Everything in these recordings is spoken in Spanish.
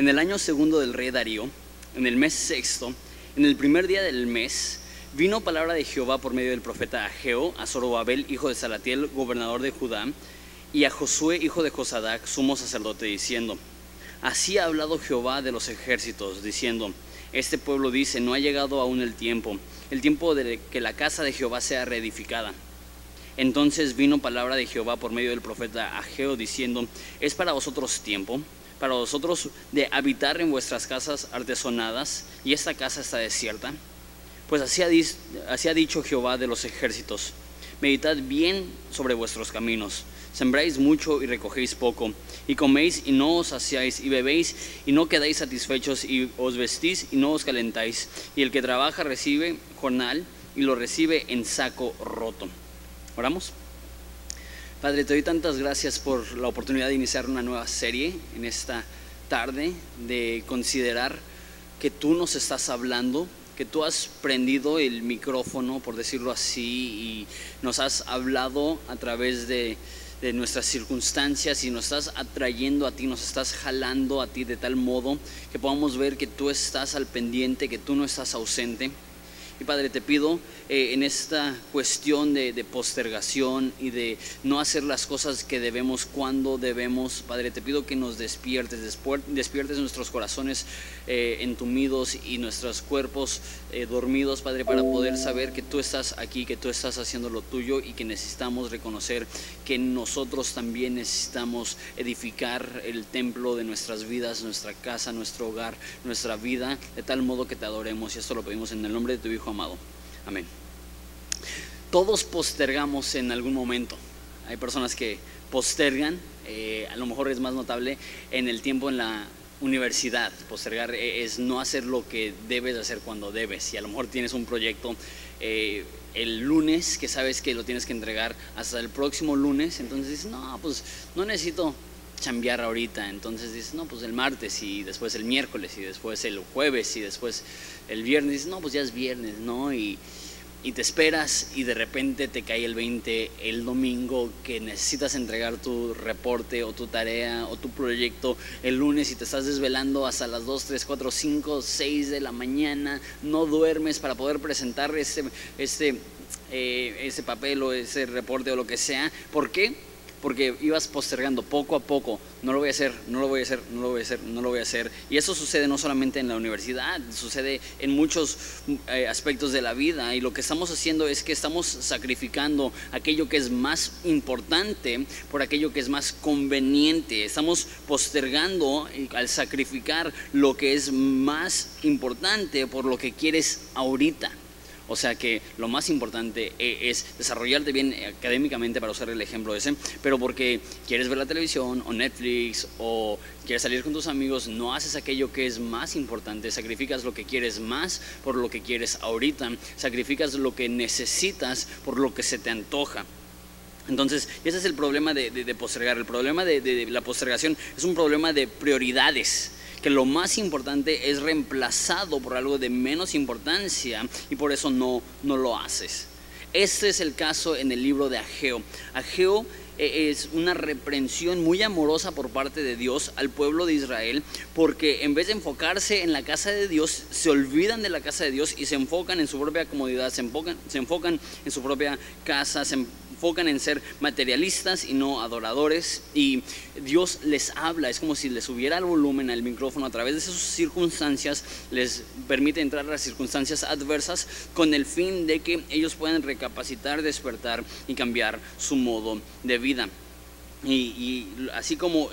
En el año segundo del rey Darío, en el mes sexto, en el primer día del mes, vino palabra de Jehová por medio del profeta Ageo a Zorobabel, hijo de Salatiel, gobernador de Judá, y a Josué, hijo de Josadac, sumo sacerdote, diciendo, Así ha hablado Jehová de los ejércitos, diciendo, Este pueblo dice, no ha llegado aún el tiempo, el tiempo de que la casa de Jehová sea reedificada. Entonces vino palabra de Jehová por medio del profeta Ageo, diciendo, ¿es para vosotros tiempo? Para vosotros de habitar en vuestras casas artesonadas y esta casa está desierta? Pues así ha, dicho Jehová de los ejércitos, meditad bien sobre vuestros caminos, sembráis mucho y recogéis poco, y coméis y no os saciáis, y bebéis y no quedáis satisfechos, y os vestís y no os calentáis, y el que trabaja recibe jornal y lo recibe en saco roto. ¿Oramos? Padre, te doy tantas gracias por la oportunidad de iniciar una nueva serie en esta tarde, de considerar que tú nos estás hablando, que tú has prendido el micrófono, por decirlo así, y nos has hablado a través de, de nuestras circunstancias y nos estás atrayendo a ti, nos estás jalando a ti de tal modo que podamos ver que tú estás al pendiente, que tú no estás ausente. Y Padre, te pido eh, en esta cuestión de, postergación y de no hacer las cosas que debemos cuando debemos, Padre, te pido que nos despiertes, despiertes nuestros corazones eh, entumidos y nuestros cuerpos eh, dormidos, Padre, para poder saber que tú estás aquí, que tú estás haciendo lo tuyo y que necesitamos reconocer que nosotros también necesitamos edificar el templo de nuestras vidas, nuestra casa, nuestro hogar, nuestra vida, de tal modo que te adoremos. Y esto lo pedimos en el nombre de tu Hijo amado. Amén. Todos postergamos en algún momento. Hay personas que postergan, eh, a lo mejor es más notable en el tiempo en la universidad. Postergar e, es no hacer lo que debes hacer cuando debes. Y a lo mejor tienes un proyecto eh, el lunes que sabes que lo tienes que entregar hasta el próximo lunes, entonces dices, no, pues no necesito chambear ahorita. Entonces dices, no, pues el martes y después el miércoles y después el jueves y después el viernes. Dices, no, pues ya es viernes, ¿no? Y, y te esperas y de repente te cae el 20 el domingo que necesitas entregar tu reporte o tu tarea o tu proyecto el lunes y te estás desvelando hasta las 2, 3, 4, 5, 6 de la mañana, no duermes para poder presentar ese, ese, eh, ese papel o ese reporte o lo que sea. ¿Por qué? Porque ibas postergando poco a poco, no lo voy a hacer, no lo voy a hacer, no lo voy a hacer, no lo voy a hacer. Y eso sucede no solamente en la universidad, sucede en muchos eh, aspectos de la vida. Y lo que estamos haciendo es que estamos sacrificando aquello que es más importante por aquello que es más conveniente. Estamos postergando al sacrificar lo que es más importante por lo que quieres ahorita. O sea que lo más importante e, es desarrollarte bien académicamente, para usar el ejemplo ese, pero porque quieres ver la televisión o Netflix o quieres salir con tus amigos, no haces aquello que es más importante, sacrificas lo que quieres más por lo que quieres ahorita, sacrificas lo que necesitas por lo que se te antoja. Entonces, ese es el problema de, postergar. El problema de la postergación es un problema de prioridades que lo más importante es reemplazado por algo de menos importancia y por eso no, no lo haces. Este es el caso en el libro de Ageo. Ageo eh, es una reprensión muy amorosa por parte de Dios al pueblo de Israel, porque en vez de enfocarse en la casa de Dios, se olvidan de la casa de Dios y se enfocan en su propia comodidad, se enfocan, se enfocan en su propia casa, enfocan en ser materialistas y no adoradores y Dios les habla, es como si les subiera el volumen al micrófono a través de sus circunstancias, les permite entrar a las circunstancias adversas con el fin de que ellos puedan recapacitar, despertar y cambiar su modo de vida. Y, y así como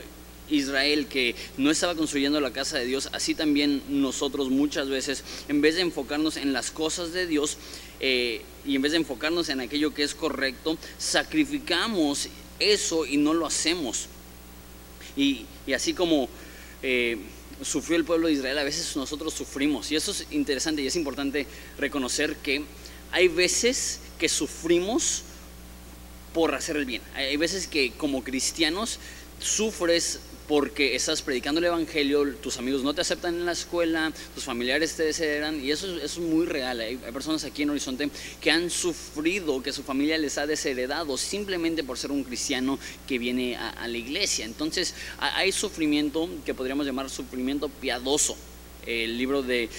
Israel que no estaba construyendo la casa de Dios, así también nosotros muchas veces, en vez de enfocarnos en las cosas de Dios eh, y en vez de enfocarnos en aquello que es correcto, sacrificamos eso y no lo hacemos. Y, así como eh, sufrió el pueblo de Israel, a veces nosotros sufrimos. Y eso es interesante y es importante reconocer que hay veces que sufrimos por hacer el bien. Hay veces que como cristianos sufres porque estás predicando el Evangelio, tus amigos no te aceptan en la escuela, tus familiares te desheredan, y eso, es muy real. Hay, personas aquí en Horizonte que han sufrido que su familia les ha desheredado simplemente por ser un cristiano que viene a, la iglesia. Entonces hay sufrimiento que podríamos llamar sufrimiento piadoso. El libro de,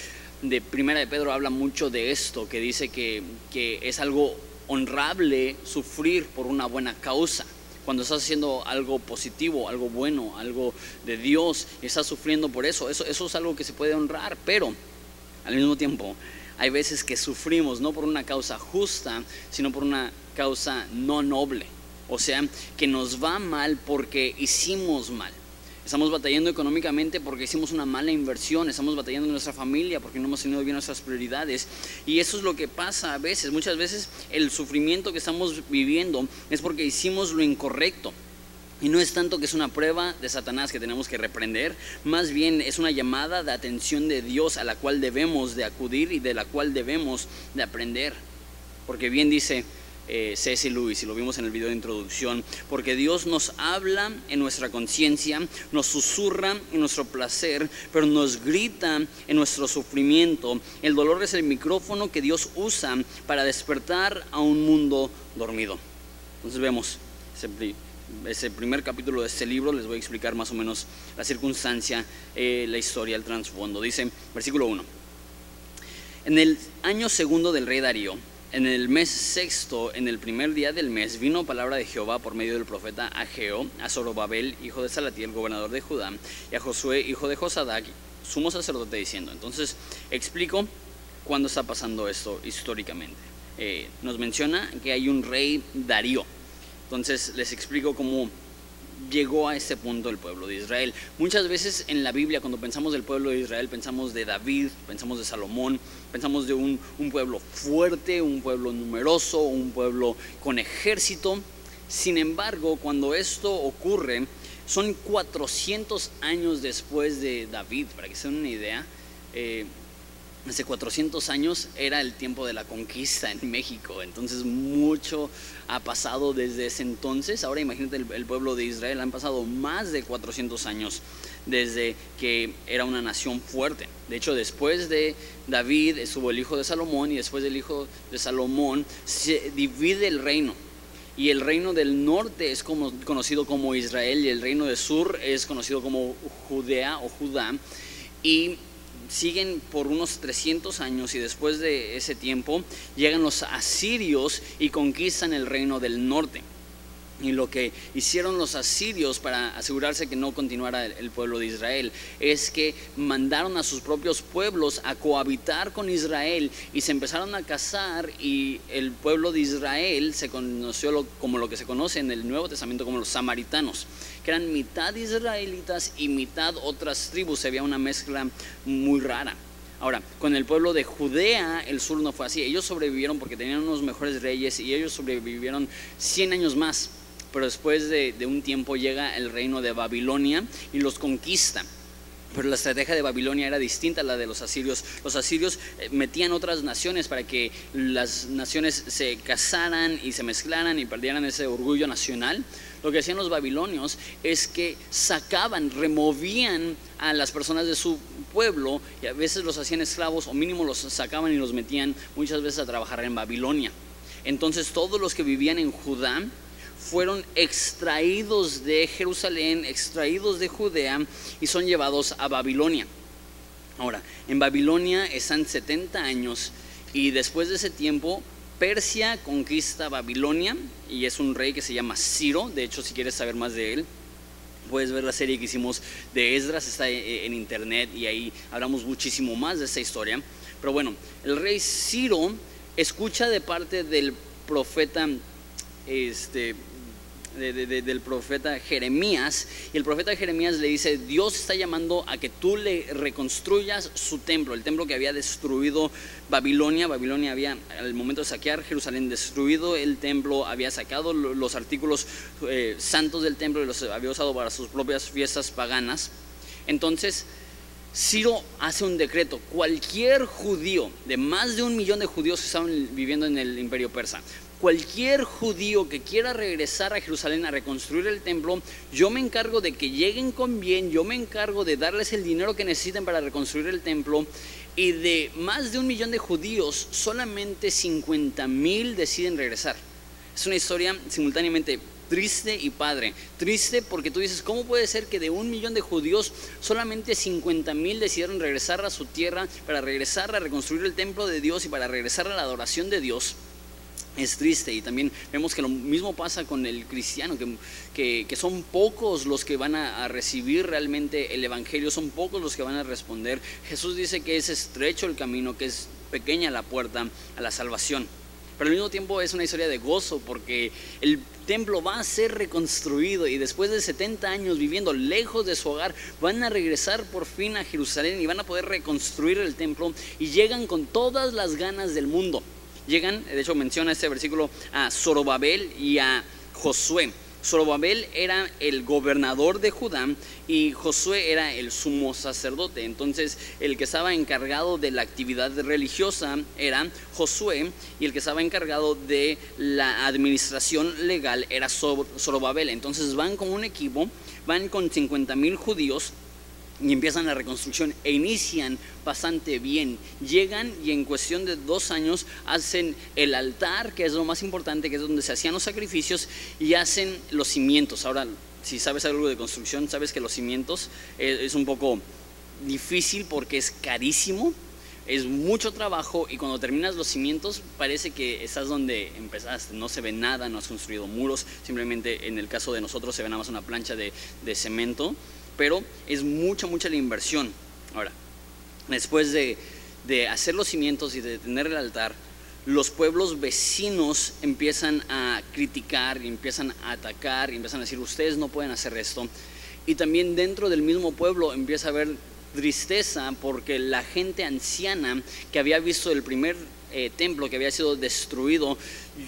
de Primera de Pedro habla mucho de esto, que dice que, que es algo honrable sufrir por una buena causa cuando estás haciendo algo positivo, algo bueno, algo de Dios, y estás sufriendo por eso. eso. Eso es algo que se puede honrar, pero al mismo tiempo hay veces que sufrimos no por una causa justa, sino por una causa no noble. O sea, que nos va mal porque hicimos mal. Estamos batallando económicamente porque hicimos una mala inversión, estamos batallando en nuestra familia porque no hemos tenido bien nuestras prioridades. Y eso es lo que pasa a veces. Muchas veces el sufrimiento que estamos viviendo es porque hicimos lo incorrecto. Y no es tanto que es una prueba de Satanás que tenemos que reprender, más bien es una llamada de atención de Dios a la cual debemos de acudir y de la cual debemos de aprender. Porque bien dice eh, C.S. Lewis, y lo vimos en el video de introducción, porque Dios nos habla en nuestra conciencia, nos susurra en nuestro placer, pero nos grita en nuestro sufrimiento. El dolor es el micrófono que Dios usa para despertar a un mundo dormido. Entonces vemos ese, primer capítulo de este libro, les voy a explicar más o menos la circunstancia, eh, la historia, el trasfondo. Dice, versículo 1. En el año segundo del rey Darío, en el mes sexto, en el primer día del mes, vino palabra de Jehová por medio del profeta Ageo, a Zorobabel, hijo de Salatiel, gobernador de Judá, y a Josué, hijo de Josadac, sumo sacerdote, diciendo. Entonces, explico cuándo está pasando esto históricamente. Eh, nos menciona que hay un rey Darío. Entonces, les explico cómo llegó a ese punto el pueblo de Israel. Muchas veces en la Biblia, cuando pensamos del pueblo de Israel, pensamos de David, pensamos de Salomón, pensamos de un, pueblo fuerte, un pueblo numeroso, un pueblo con ejército. Sin embargo, cuando esto ocurre, son 400 años después de David, para que se den una idea. Eh, hace 400 años era el tiempo de la conquista en México, entonces mucho ha pasado desde ese entonces. Ahora imagínate el, pueblo de Israel, han pasado más de 400 años desde que era una nación fuerte. De hecho, después de David estuvo el hijo de Salomón y después del hijo de Salomón se divide el reino. Y el reino del norte es conocido como Israel y el reino del sur es conocido como Judea o Judá. Y siguen por unos 300 años y después de ese tiempo llegan los asirios y conquistan el reino del norte. Y lo que hicieron los asirios para asegurarse que no continuara el, pueblo de Israel es que mandaron a sus propios pueblos a cohabitar con Israel y se empezaron a casar y el pueblo de Israel se conoció como lo que se conoce en el Nuevo Testamento como los samaritanos, que eran mitad israelitas y mitad otras tribus. Había una mezcla muy rara. Ahora, con el pueblo de Judea, el sur no fue así. Ellos sobrevivieron porque tenían unos mejores reyes y ellos sobrevivieron 100 años más pero después de, un tiempo llega el reino de Babilonia y los conquista. Pero la estrategia de Babilonia era distinta a la de los asirios. Los asirios eh, metían otras naciones para que las naciones se casaran y se mezclaran y perdieran ese orgullo nacional. Lo que hacían los babilonios es que sacaban, removían a las personas de su pueblo y a veces los hacían esclavos o mínimo los sacaban y los metían muchas veces a trabajar en Babilonia. Entonces todos los que vivían en Judá fueron extraídos de Jerusalén, extraídos de Judea y son llevados a Babilonia. Ahora, en Babilonia están 70 años y después de ese tiempo Persia conquista Babilonia y es un rey que se llama Ciro. De hecho, si quieres saber más de él, puedes ver la serie que hicimos de Esdras, está en internet y ahí hablamos muchísimo más de esta historia. Pero bueno, el rey Ciro escucha de parte del profeta este, del profeta Jeremías. Y el profeta Jeremías le dice, Dios está llamando a que tú le reconstruyas su templo, el templo que había destruido Babilonia. Babilonia había, al momento de saquear Jerusalén, destruido el templo, había sacado los artículos eh, santos del templo y los había usado para sus propias fiestas paganas. Entonces, Ciro hace un decreto, cualquier judío, de más de un millón de judíos que estaban viviendo en el imperio persa, cualquier judío que quiera regresar a Jerusalén a reconstruir el templo, yo me encargo de que lleguen con bien, yo me encargo de darles el dinero que necesiten para reconstruir el templo. Y de más de un millón de judíos, solamente 50 mil deciden regresar. Es una historia simultáneamente triste y padre. Triste porque tú dices, ¿cómo puede ser que de un millón de judíos solamente 50 mil decidieron regresar a su tierra para regresar a reconstruir el templo de Dios y para regresar a la adoración de Dios? Es triste y también vemos que lo mismo pasa con el cristiano, que, que, son pocos los que van a, recibir realmente el Evangelio, son pocos los que van a responder. Jesús dice que es estrecho el camino, que es pequeña la puerta a la salvación. Pero al mismo tiempo es una historia de gozo porque el templo va a ser reconstruido y después de 70 años viviendo lejos de su hogar van a regresar por fin a Jerusalén y van a poder reconstruir el templo y llegan con todas las ganas del mundo llegan, de hecho menciona este versículo a Zorobabel y a Josué. Zorobabel era el gobernador de Judá y Josué era el sumo sacerdote. Entonces, el que estaba encargado de la actividad religiosa era Josué y el que estaba encargado de la administración legal era Zorobabel. Entonces, van con un equipo, van con 50 mil judíos y empiezan la reconstrucción e inician bastante bien. Llegan y en cuestión de dos años hacen el altar, que es lo más importante, que es donde se hacían los sacrificios, y hacen los cimientos. Ahora, si sabes algo de construcción, sabes que los cimientos es, un poco difícil porque es carísimo, es mucho trabajo y cuando terminas los cimientos parece que estás donde empezaste, no se ve nada, no has construido muros, simplemente en el caso de nosotros se ve nada más una plancha de, de cemento pero es mucha, mucha la inversión. Ahora, después de, hacer los cimientos y de tener el altar, los pueblos vecinos empiezan a criticar, y empiezan a atacar, y empiezan a decir, ustedes no pueden hacer esto. Y también dentro del mismo pueblo empieza a haber tristeza porque la gente anciana que había visto el primer eh, templo que había sido destruido,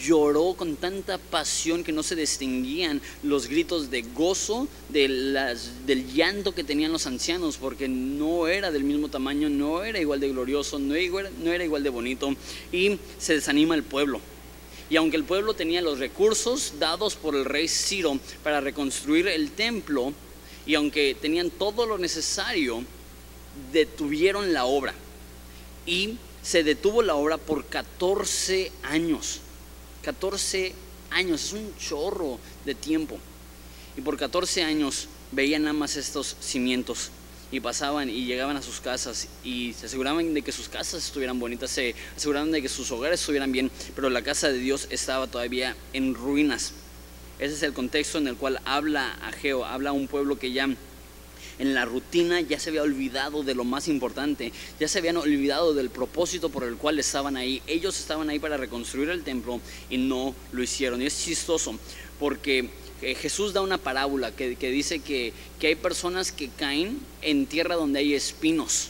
lloró con tanta pasión que no se distinguían los gritos de gozo de las, del llanto que tenían los ancianos, porque no era del mismo tamaño, no era igual de glorioso, no era, no era igual de bonito, y se desanima el pueblo. Y aunque el pueblo tenía los recursos dados por el rey Ciro para reconstruir el templo, y aunque tenían todo lo necesario, detuvieron la obra. Y se detuvo la obra por 14 años. 14 años, es un chorro de tiempo. Y por 14 años veían nada más estos cimientos y pasaban y llegaban a sus casas y se aseguraban de que sus casas estuvieran bonitas, se aseguraban de que sus hogares estuvieran bien, pero la casa de Dios estaba todavía en ruinas. Ese es el contexto en el cual habla Ageo, habla un pueblo que ya en la rutina ya se había olvidado de lo más importante, ya se habían olvidado del propósito por el cual estaban ahí. Ellos estaban ahí para reconstruir el templo y no lo hicieron. Y es chistoso porque eh, Jesús da una parábola que, dice que, hay personas que caen en tierra donde hay espinos.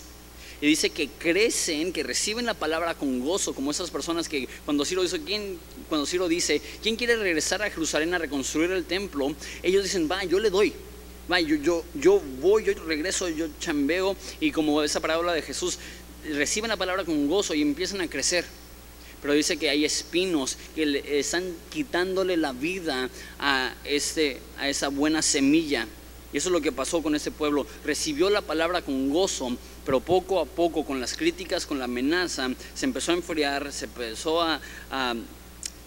Y dice que crecen, que reciben la palabra con gozo, como esas personas que cuando Ciro dice, ¿quién, cuando Ciro dice, ¿quién quiere regresar a Jerusalén a reconstruir el templo? Ellos dicen, va, yo le doy yo, yo, yo voy, yo regreso, yo chambeo y como esa parábola de Jesús, reciben la palabra con gozo y empiezan a crecer. Pero dice que hay espinos que están quitándole la vida a, este, a esa buena semilla. Y eso es lo que pasó con ese pueblo. Recibió la palabra con gozo, pero poco a poco, con las críticas, con la amenaza, se empezó a enfriar, se empezó a, a,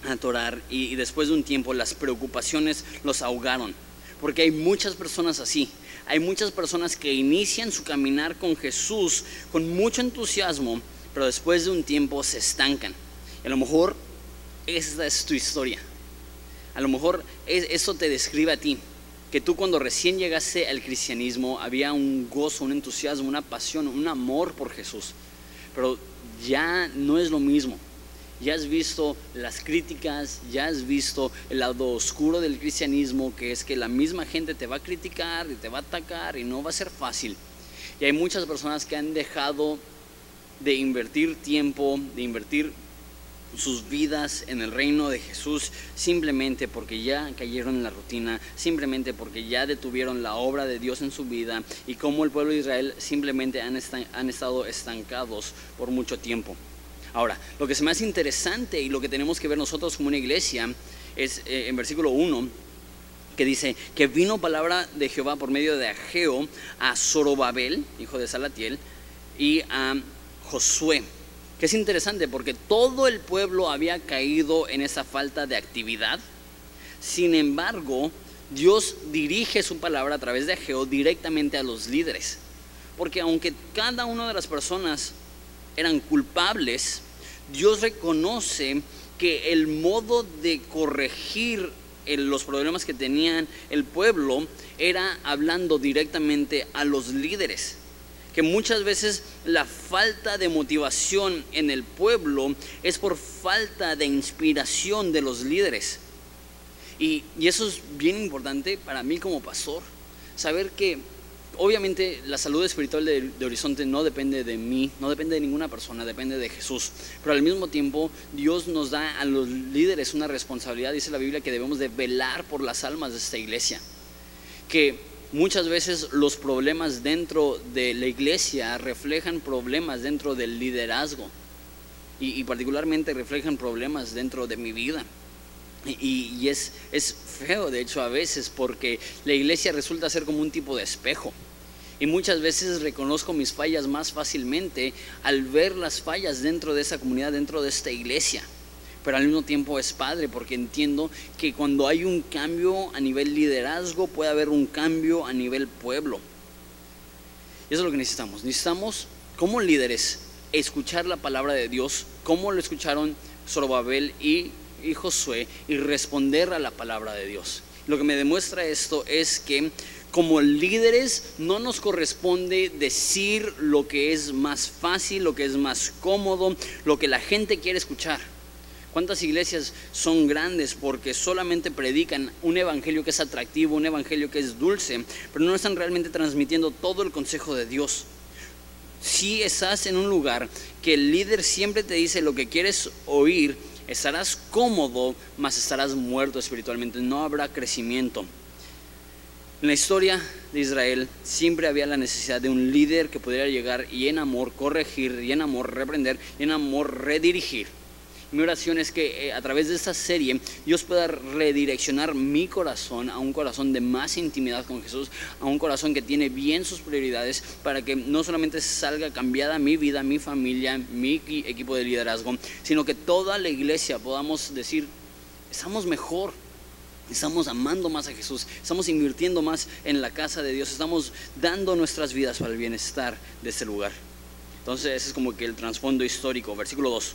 atorar y, y después de un tiempo las preocupaciones los ahogaron. Porque hay muchas personas así. Hay muchas personas que inician su caminar con Jesús con mucho entusiasmo, pero después de un tiempo se estancan. a lo mejor esa es tu historia. A lo mejor eso te describe a ti. Que tú cuando recién llegaste al cristianismo había un gozo, un entusiasmo, una pasión, un amor por Jesús. Pero ya no es lo mismo ya has visto las críticas, ya has visto el lado oscuro del cristianismo, que es que la misma gente te va a criticar y te va a atacar y no va a ser fácil. Y hay muchas personas que han dejado de invertir tiempo, de invertir sus vidas en el reino de Jesús simplemente porque ya cayeron en la rutina, simplemente porque ya detuvieron la obra de Dios en su vida y como el pueblo de Israel simplemente han, han estado estancados por mucho tiempo. Ahora, lo que me hace interesante y lo que tenemos que ver nosotros como una iglesia es eh, en versículo 1 que dice que vino palabra de Jehová por medio de Ageo a Zorobabel, hijo de Salatiel, y a Josué. Que es interesante porque todo el pueblo había caído en esa falta de actividad. Sin embargo, Dios dirige su palabra a través de Ageo directamente a los líderes. Porque aunque cada una de las personas eran culpables, Dios reconoce que el modo de corregir los problemas que tenían el pueblo era hablando directamente a los líderes. Que muchas veces la falta de motivación en el pueblo es por falta de inspiración de los líderes. Y, y eso es bien importante para mí como pastor, saber que obviamente la salud espiritual de, Horizonte no depende de mí, no depende de ninguna persona, depende de Jesús. Pero al mismo tiempo Dios nos da a los líderes una responsabilidad, dice la Biblia, que debemos de velar por las almas de esta iglesia. Que muchas veces los problemas dentro de la iglesia reflejan problemas dentro del liderazgo y, y particularmente reflejan problemas dentro de mi vida. Y, es, es feo, de hecho, a veces, porque la iglesia resulta ser como un tipo de espejo. Y muchas veces reconozco mis fallas más fácilmente al ver las fallas dentro de esa comunidad, dentro de esta iglesia. Pero al mismo tiempo es padre porque entiendo que cuando hay un cambio a nivel liderazgo puede haber un cambio a nivel pueblo. Y eso es lo que necesitamos. Necesitamos como líderes escuchar la palabra de Dios, como lo escucharon Zorobabel y y Josué y responder a la palabra de Dios. Lo que me demuestra esto es que como líderes no nos corresponde decir lo que es más fácil, lo que es más cómodo, lo que la gente quiere escuchar. ¿Cuántas iglesias son grandes porque solamente predican un evangelio que es atractivo, un evangelio que es dulce, pero no están realmente transmitiendo todo el consejo de Dios? Si estás en un lugar que el líder siempre te dice lo que quieres oír, Estarás cómodo, mas estarás muerto espiritualmente. No habrá crecimiento. En la historia de Israel siempre había la necesidad de un líder que pudiera llegar y en amor corregir, y en amor reprender, y en amor redirigir. Mi oración es que eh, a través de esta serie Dios pueda redireccionar mi corazón a un corazón de más intimidad con Jesús, a un corazón que tiene bien sus prioridades para que no solamente salga cambiada mi vida, mi familia, mi equipo de liderazgo, sino que toda la iglesia podamos decir, estamos mejor, Estamos amando más a Jesús, estamos invirtiendo más en la casa de Dios, estamos dando nuestras vidas para el bienestar de este lugar. Entonces ese es como que el trasfondo histórico, versículo 2.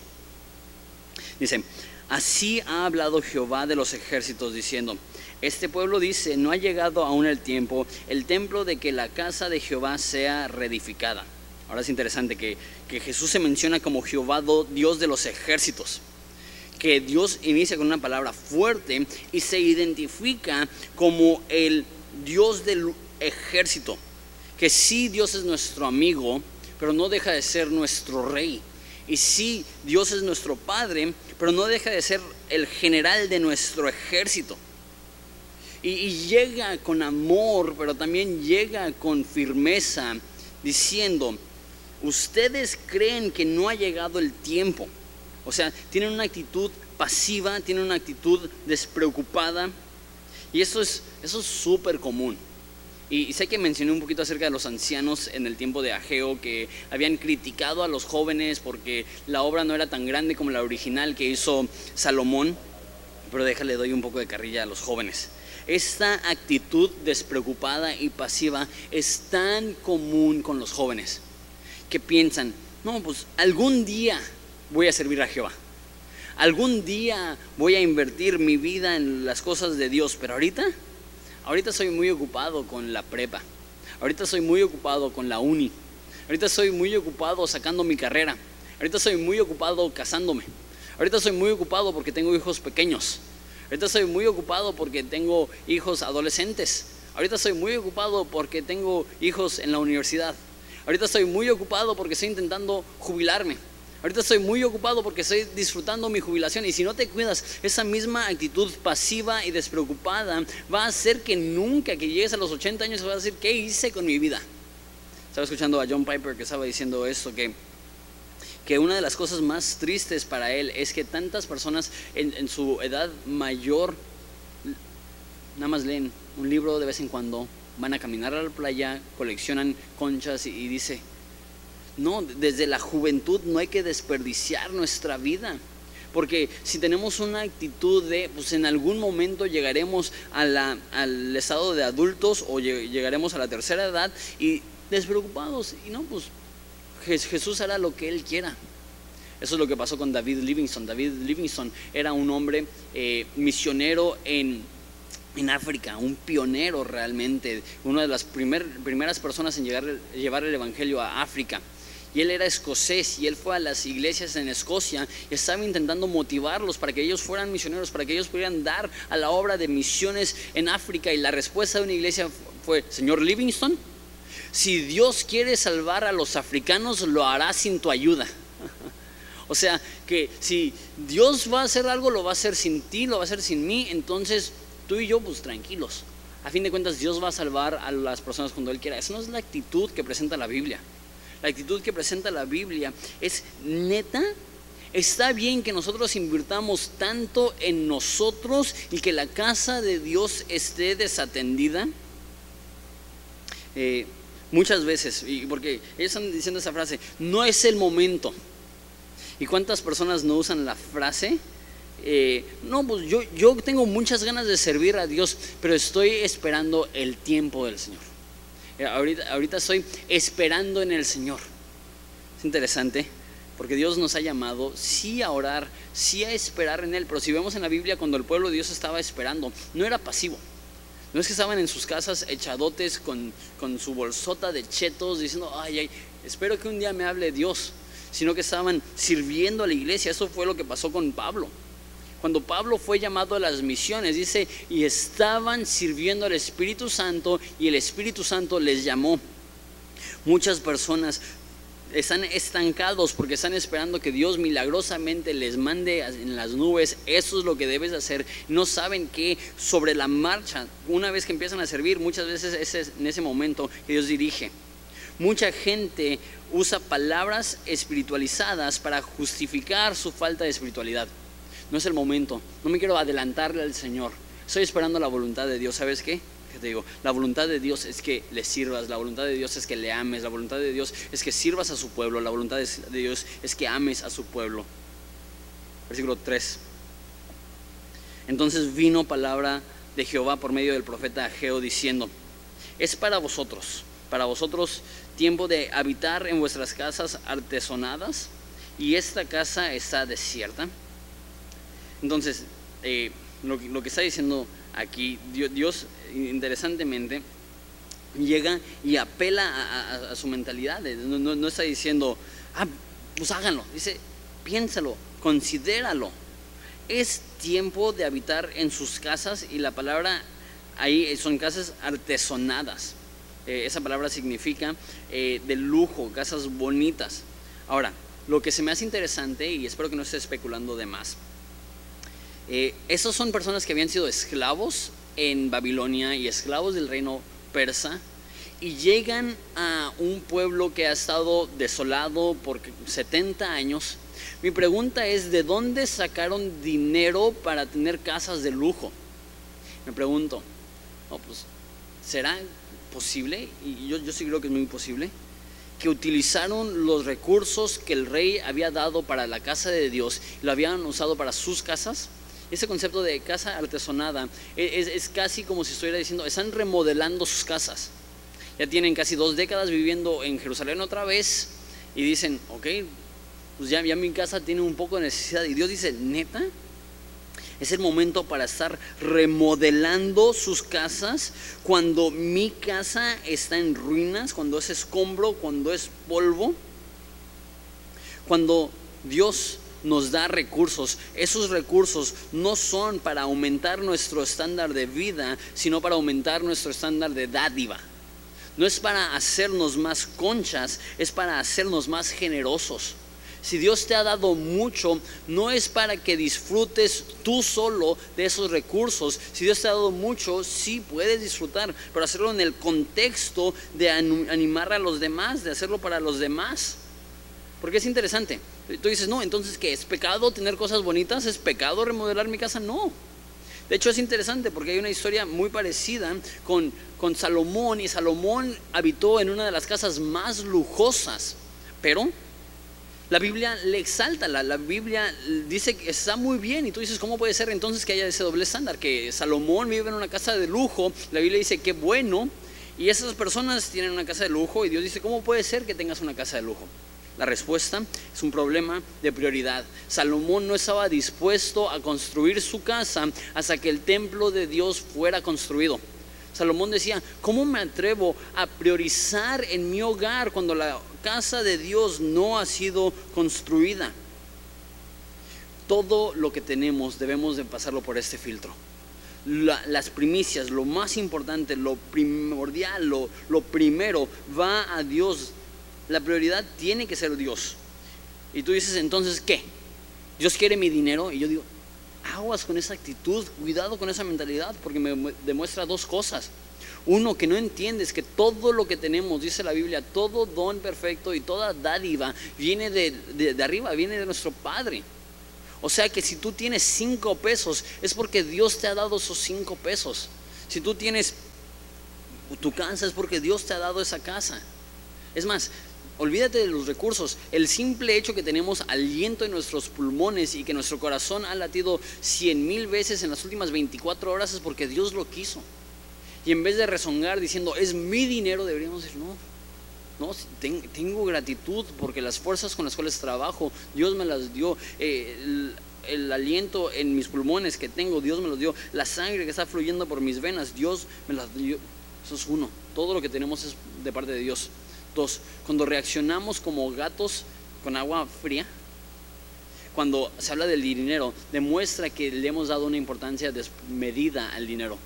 Dice, así ha hablado Jehová de los ejércitos diciendo, este pueblo dice, no ha llegado aún el tiempo, el templo de que la casa de Jehová sea reedificada. Ahora es interesante que, que Jesús se menciona como Jehová, Dios de los ejércitos que Dios inicia con una palabra fuerte y se identifica como el Dios del ejército. Que sí, Dios es nuestro amigo, pero no deja de ser nuestro rey. Y sí, Dios es nuestro Padre, pero no deja de ser el general de nuestro ejército. Y, llega con amor, pero también llega con firmeza, diciendo, ustedes creen que no ha llegado el tiempo. O sea, tienen una actitud pasiva, tienen una actitud despreocupada. Y eso es súper común. Y sé que mencioné un poquito acerca de los ancianos en el tiempo de Ageo que habían criticado a los jóvenes porque la obra no era tan grande como la original que hizo Salomón, pero déjale doy un poco de carrilla a los jóvenes. Esta actitud despreocupada y pasiva es tan común con los jóvenes que piensan, no, pues algún día voy a servir a Jehová. Algún día voy a invertir mi vida en las cosas de Dios, pero ahorita Ahorita soy muy ocupado con la prepa. Ahorita soy muy ocupado con la uni. Ahorita soy muy ocupado sacando mi carrera. Ahorita soy muy ocupado casándome. Ahorita soy muy ocupado porque tengo hijos pequeños. Ahorita soy muy ocupado porque tengo hijos adolescentes. Ahorita soy muy ocupado porque tengo hijos en la universidad. Ahorita estoy muy ocupado porque estoy intentando jubilarme. Ahorita estoy muy ocupado porque estoy disfrutando mi jubilación y si no te cuidas, esa misma actitud pasiva y despreocupada va a hacer que nunca que llegues a los 80 años vas a decir, ¿qué hice con mi vida? Estaba escuchando a John Piper que estaba diciendo esto, que, que una de las cosas más tristes para él es que tantas personas en, su edad mayor nada más leen un libro de vez en cuando, van a caminar a la playa, coleccionan conchas y dice, no, desde la juventud no hay que desperdiciar nuestra vida. Porque si tenemos una actitud de, pues en algún momento llegaremos al estado de adultos o llegaremos a la tercera edad y despreocupados. Y no, pues Jesús hará lo que Él quiera. Eso es lo que pasó con David Livingstone. David Livingstone era un hombre eh, misionero en, en, África, un pionero realmente, una de las primeras personas en llegar, llevar el Evangelio a África y él era escocés y él fue a las iglesias en Escocia y estaba intentando motivarlos para que ellos fueran misioneros, para que ellos pudieran dar a la obra de misiones en África. Y la respuesta de una iglesia fue, señor Livingston, si Dios quiere salvar a los africanos, lo hará sin tu ayuda. O sea, que si Dios va a hacer algo, lo va a hacer sin ti, lo va a hacer sin mí, entonces tú y yo, pues tranquilos. A fin de cuentas, Dios va a salvar a las personas cuando Él quiera. Esa no es la actitud que presenta la Biblia la actitud que presenta la Biblia es neta. Está bien que nosotros invirtamos tanto en nosotros y que la casa de Dios esté desatendida. Eh, muchas veces, y porque ellos están diciendo esa frase, no es el momento. ¿Y cuántas personas no usan la frase? Eh, no, pues yo, yo tengo muchas ganas de servir a Dios, pero estoy esperando el tiempo del Señor. Eh, ahorita, ahorita estoy esperando en el Señor. Es interesante porque Dios nos ha llamado sí a orar, sí a esperar en Él. Pero si vemos en la Biblia cuando el pueblo de Dios estaba esperando, no era pasivo. No es que estaban en sus casas echadotes con, con su bolsota de chetos diciendo, ay, ay, espero que un día me hable Dios, sino que estaban sirviendo a la iglesia. Eso fue lo que pasó con Pablo. Cuando Pablo fue llamado a las misiones, dice, y estaban sirviendo al Espíritu Santo y el Espíritu Santo les llamó. Muchas personas están estancados porque están esperando que Dios milagrosamente les mande en las nubes. Eso es lo que debes hacer. No saben que sobre la marcha, una vez que empiezan a servir, muchas veces es en ese momento que Dios dirige. Mucha gente usa palabras espiritualizadas para justificar su falta de espiritualidad no es el momento, no me quiero adelantarle al Señor, estoy esperando la voluntad de Dios, ¿sabes qué? te digo, la voluntad de Dios es que le sirvas, la voluntad de Dios es que le ames, la voluntad de Dios es que sirvas a su pueblo, la voluntad de Dios es que ames a su pueblo. Versículo 3. Entonces vino palabra de Jehová por medio del profeta Ageo diciendo, es para vosotros, para vosotros tiempo de habitar en vuestras casas artesonadas y esta casa está desierta. Entonces, eh, lo, que está diciendo aquí, Dios, interesantemente llega y apela a, su mentalidad. No, está diciendo, ah, pues háganlo. Dice, piénsalo, considéralo. Es tiempo de habitar en sus casas y la palabra ahí son casas artesonadas. Eh, esa palabra significa eh, de lujo, casas bonitas. Ahora, lo que se me hace interesante, y espero que no esté especulando de más, eh, esos son personas que habían sido esclavos en Babilonia y esclavos del reino persa y llegan a un pueblo que ha estado desolado por 70 años. Mi pregunta es, ¿de dónde sacaron dinero para tener casas de lujo? Me pregunto, pues, ¿será posible? Y yo, sí creo que es muy posible que utilizaron los recursos que el rey había dado para la casa de Dios y lo habían usado para sus casas. Ese concepto de casa artesonada es, casi como si estuviera diciendo, están remodelando sus casas. Ya tienen casi dos décadas viviendo en Jerusalén otra vez y dicen, ok, pues ya, ya mi casa tiene un poco de necesidad. Y Dios dice, neta, es el momento para estar remodelando sus casas cuando mi casa está en ruinas, cuando es escombro, cuando es polvo. Cuando Dios nos da recursos. Esos recursos no son para aumentar nuestro estándar de vida, sino para aumentar nuestro estándar de dádiva. No es para hacernos más conchas, es para hacernos más generosos. Si Dios te ha dado mucho, no es para que disfrutes tú solo de esos recursos. Si Dios te ha dado mucho, sí puedes disfrutar, pero hacerlo en el contexto de animar a los demás, de hacerlo para los demás. Porque es interesante. Tú dices, no, entonces, ¿qué? ¿Es pecado tener cosas bonitas? ¿Es pecado remodelar mi casa? No. De hecho, es interesante porque hay una historia muy parecida con, con Salomón y Salomón habitó en una de las casas más lujosas, pero la Biblia le exalta, la, la, Biblia dice que está muy bien y tú dices, ¿cómo puede ser entonces que haya ese doble estándar? Que Salomón vive en una casa de lujo, la Biblia dice que bueno, y esas personas tienen una casa de lujo y Dios dice, ¿cómo puede ser que tengas una casa de lujo? La respuesta es un problema de prioridad. Salomón no estaba dispuesto a construir su casa hasta que el templo de Dios fuera construido. Salomón decía, ¿cómo me atrevo a priorizar en mi hogar cuando la casa de Dios no ha sido construida? Todo lo que tenemos debemos de pasarlo por este filtro. las primicias, lo más importante, lo primordial, lo, lo primero, va a Dios la prioridad tiene que ser Dios. Y tú dices, entonces, ¿qué? Dios quiere mi dinero. Y yo digo, aguas con esa actitud, cuidado con esa mentalidad, porque me demuestra dos cosas. Uno, que no entiendes que todo lo que tenemos, dice la Biblia, todo don perfecto y toda dádiva viene de, de arriba, viene de nuestro Padre. O sea que si tú tienes cinco pesos, es porque Dios te ha dado esos cinco pesos. Si tú tienes tu casa, es porque Dios te ha dado esa casa. Es más, Olvídate de los recursos. El simple hecho que tenemos aliento en nuestros pulmones y que nuestro corazón ha latido cien mil veces en las últimas 24 horas es porque Dios lo quiso. Y en vez de rezongar diciendo, es mi dinero, deberíamos decir, no, no, tengo gratitud porque las fuerzas con las cuales trabajo, Dios me las dio. Eh, el, aliento en mis pulmones que tengo, Dios me lo dio. La sangre que está fluyendo por mis venas, Dios me las dio. Eso es uno. Todo lo que tenemos es de parte de Dios. Cuando reaccionamos como gatos con agua fría, cuando se habla del dinero, demuestra que le hemos dado una importancia desmedida al dinero.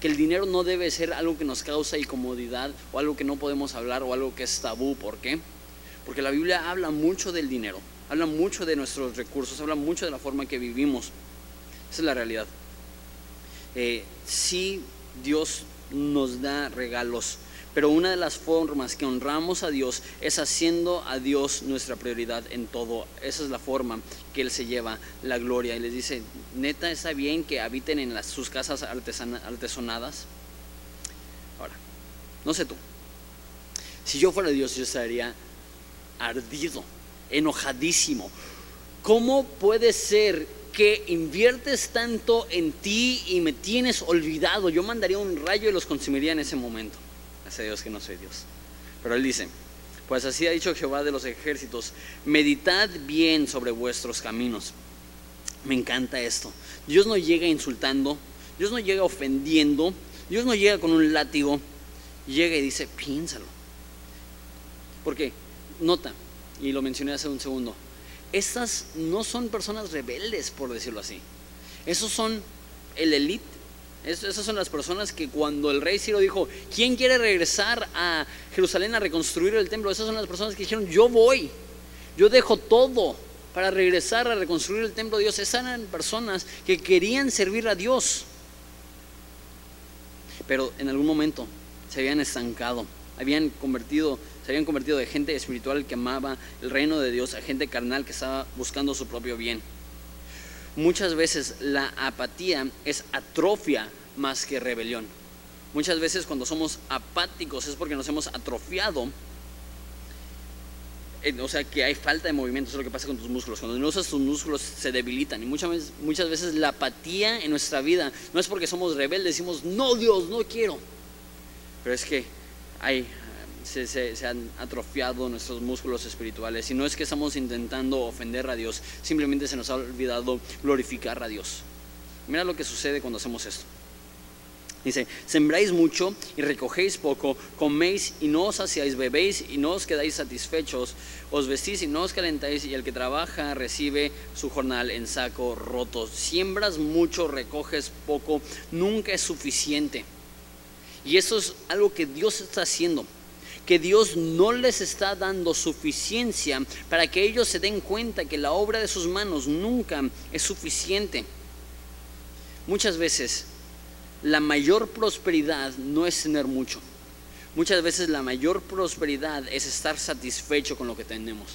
Que el dinero no debe ser algo que nos causa incomodidad o algo que no podemos hablar o algo que es tabú. ¿Por qué? Porque la Biblia habla mucho del dinero, habla mucho de nuestros recursos, habla mucho de la forma que vivimos. Esa es la realidad. Eh, si Dios nos da regalos, pero una de las formas que honramos a Dios es haciendo a Dios nuestra prioridad en todo. Esa es la forma que Él se lleva la gloria. Y les dice, neta, está bien que habiten en las, sus casas artesonadas. Ahora, no sé tú. Si yo fuera Dios, yo estaría ardido, enojadísimo. ¿Cómo puede ser que inviertes tanto en ti y me tienes olvidado? Yo mandaría un rayo y los consumiría en ese momento. Dios que no soy Dios. Pero él dice, pues así ha dicho Jehová de los ejércitos, meditad bien sobre vuestros caminos. Me encanta esto. Dios no llega insultando, Dios no llega ofendiendo, Dios no llega con un látigo, llega y dice, piénsalo. Porque, nota, y lo mencioné hace un segundo, estas no son personas rebeldes, por decirlo así. Esos son el elite esas son las personas que cuando el rey Ciro dijo, ¿quién quiere regresar a Jerusalén a reconstruir el templo? Esas son las personas que dijeron, yo voy, yo dejo todo para regresar a reconstruir el templo de Dios. Esas eran personas que querían servir a Dios, pero en algún momento se habían estancado, habían convertido, se habían convertido de gente espiritual que amaba el reino de Dios a gente carnal que estaba buscando su propio bien. Muchas veces la apatía es atrofia más que rebelión. Muchas veces cuando somos apáticos es porque nos hemos atrofiado. O sea que hay falta de movimiento, eso es lo que pasa con tus músculos. Cuando no usas tus músculos se debilitan. Y muchas veces, muchas veces la apatía en nuestra vida no es porque somos rebeldes, decimos, no Dios, no quiero. Pero es que hay se, han atrofiado nuestros músculos espirituales. Y no es que estamos intentando ofender a Dios, simplemente se nos ha olvidado glorificar a Dios. Mira lo que sucede cuando hacemos esto. Dice, sembráis mucho y recogéis poco, coméis y no os saciáis, bebéis y no os quedáis satisfechos, os vestís y no os calentáis, y el que trabaja recibe su jornal en saco roto. Siembras mucho, recoges poco, nunca es suficiente. Y eso es algo que Dios está haciendo que Dios no les está dando suficiencia para que ellos se den cuenta que la obra de sus manos nunca es suficiente. Muchas veces la mayor prosperidad no es tener mucho. Muchas veces la mayor prosperidad es estar satisfecho con lo que tenemos.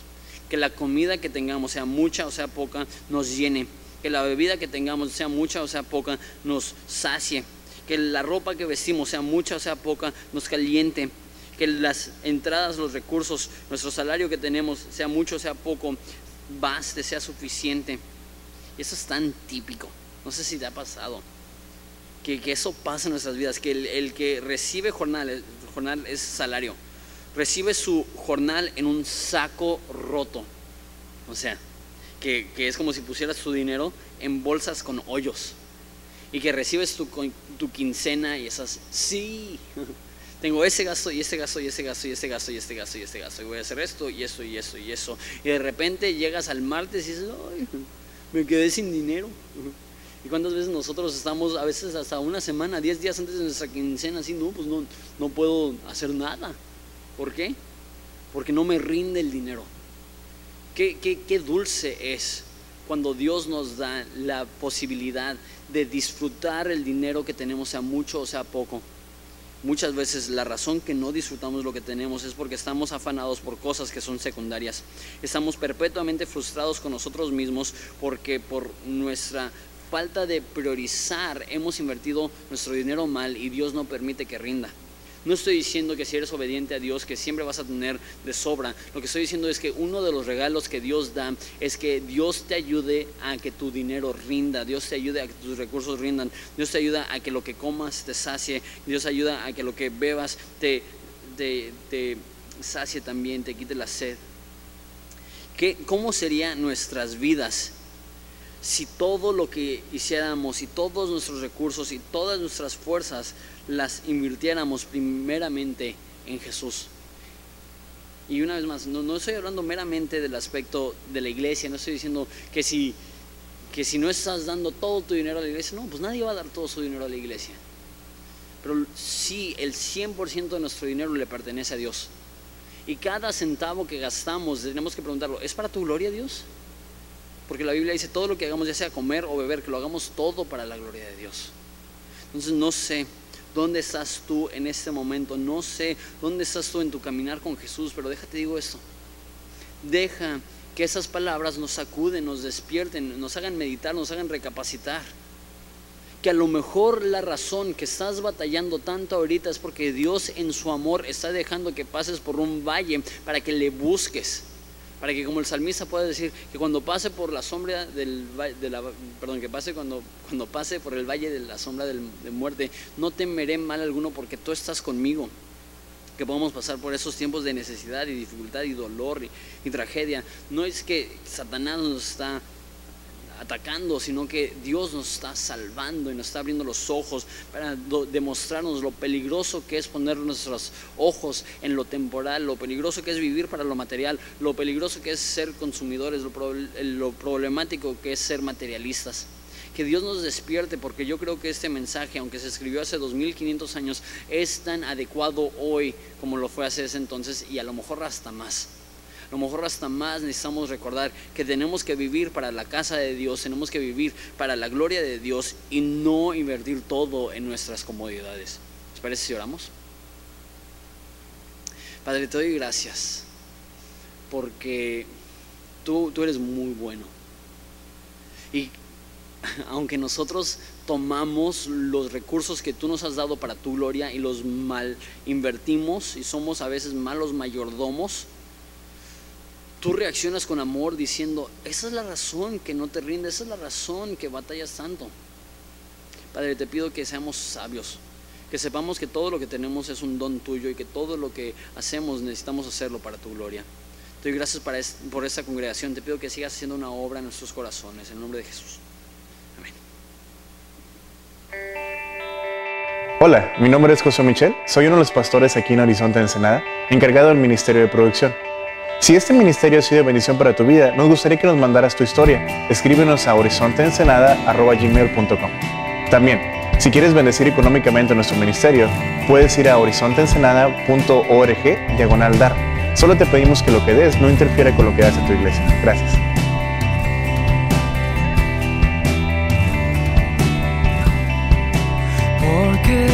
Que la comida que tengamos, sea mucha o sea poca, nos llene. Que la bebida que tengamos, sea mucha o sea poca, nos sacie. Que la ropa que vestimos, sea mucha o sea poca, nos caliente. Que las entradas, los recursos, nuestro salario que tenemos, sea mucho sea poco, baste, sea suficiente. Y eso es tan típico. No sé si te ha pasado. Que, eso pasa en nuestras vidas. Que el, que recibe jornal, jornal es salario. Recibe su jornal en un saco roto. O sea, que, es como si pusieras su dinero en bolsas con hoyos. Y que recibes tu, tu quincena y esas, sí, tengo ese gasto y ese gasto y ese gasto y ese gasto y este gasto y este gasto y voy a hacer esto y eso y eso y eso. Y de repente llegas al martes y dices, ay, me quedé sin dinero. ¿Y cuántas veces nosotros estamos, a veces hasta una semana, diez días antes de nuestra quincena, así, no, pues no, no puedo hacer nada? ¿Por qué? Porque no me rinde el dinero. Qué, qué, qué dulce es cuando Dios nos da la posibilidad de disfrutar el dinero que tenemos, sea mucho o sea poco. Muchas veces la razón que no disfrutamos lo que tenemos es porque estamos afanados por cosas que son secundarias. Estamos perpetuamente frustrados con nosotros mismos porque por nuestra falta de priorizar hemos invertido nuestro dinero mal y Dios no permite que rinda. No estoy diciendo que si eres obediente a Dios que siempre vas a tener de sobra. Lo que estoy diciendo es que uno de los regalos que Dios da es que Dios te ayude a que tu dinero rinda, Dios te ayude a que tus recursos rindan, Dios te ayuda a que lo que comas te sacie, Dios ayuda a que lo que bebas te, te, sacie también, te quite la sed. ¿Qué, ¿Cómo serían nuestras vidas si todo lo que hiciéramos y todos nuestros recursos y todas nuestras fuerzas las invirtiéramos primeramente en Jesús. Y una vez más, no, estoy hablando meramente del aspecto de la iglesia, no estoy diciendo que si, que si no estás dando todo tu dinero a la iglesia, no, pues nadie va a dar todo su dinero a la iglesia. Pero sí, el 100% de nuestro dinero le pertenece a Dios. Y cada centavo que gastamos, tenemos que preguntarlo, ¿es para tu gloria, Dios? Porque la Biblia dice, todo lo que hagamos, ya sea comer o beber, que lo hagamos todo para la gloria de Dios. Entonces no sé ¿Dónde estás tú en este momento? No sé dónde estás tú en tu caminar con Jesús, pero déjate digo esto. Deja que esas palabras nos sacuden, nos despierten, nos hagan meditar, nos hagan recapacitar. Que a lo mejor la razón que estás batallando tanto ahorita es porque Dios en su amor está dejando que pases por un valle para que le busques para que como el salmista pueda decir que cuando pase por la sombra del de la, perdón, que pase cuando, cuando pase por el valle de la sombra de muerte, no temeré mal alguno porque tú estás conmigo. Que podamos pasar por esos tiempos de necesidad y dificultad y dolor y tragedia. No es que Satanás nos está atacando, sino que Dios nos está salvando y nos está abriendo los ojos para demostrarnos lo peligroso que es poner nuestros ojos en lo temporal, lo peligroso que es vivir para lo material, lo peligroso que es ser consumidores, lo, problemático que es ser materialistas. Que Dios nos despierte porque yo creo que este mensaje, aunque se escribió hace 2500 años, es tan adecuado hoy como lo fue hace ese entonces y a lo mejor hasta más. A lo mejor hasta más necesitamos recordar que tenemos que vivir para la casa de Dios, tenemos que vivir para la gloria de Dios y no invertir todo en nuestras comodidades. ¿Les parece si oramos? Padre, te doy gracias porque tú, tú eres muy bueno. Y aunque nosotros tomamos los recursos que tú nos has dado para tu gloria y los mal invertimos y somos a veces malos mayordomos, tú reaccionas con amor diciendo, esa es la razón que no te rindes, esa es la razón que batallas tanto. Padre, te pido que seamos sabios, que sepamos que todo lo que tenemos es un don tuyo y que todo lo que hacemos necesitamos hacerlo para tu gloria. Te doy gracias por esta congregación, te pido que sigas haciendo una obra en nuestros corazones, en nombre de Jesús. Amén. Hola, mi nombre es José Michel, soy uno de los pastores aquí en Horizonte Ensenada, encargado del Ministerio de Producción. Si este ministerio ha sido de bendición para tu vida, nos gustaría que nos mandaras tu historia. Escríbenos a horizontensenada.gmail.com También, si quieres bendecir económicamente nuestro ministerio, puedes ir a horizontensenada.org diagonal dar. Solo te pedimos que lo que des no interfiera con lo que das en tu iglesia. Gracias. Porque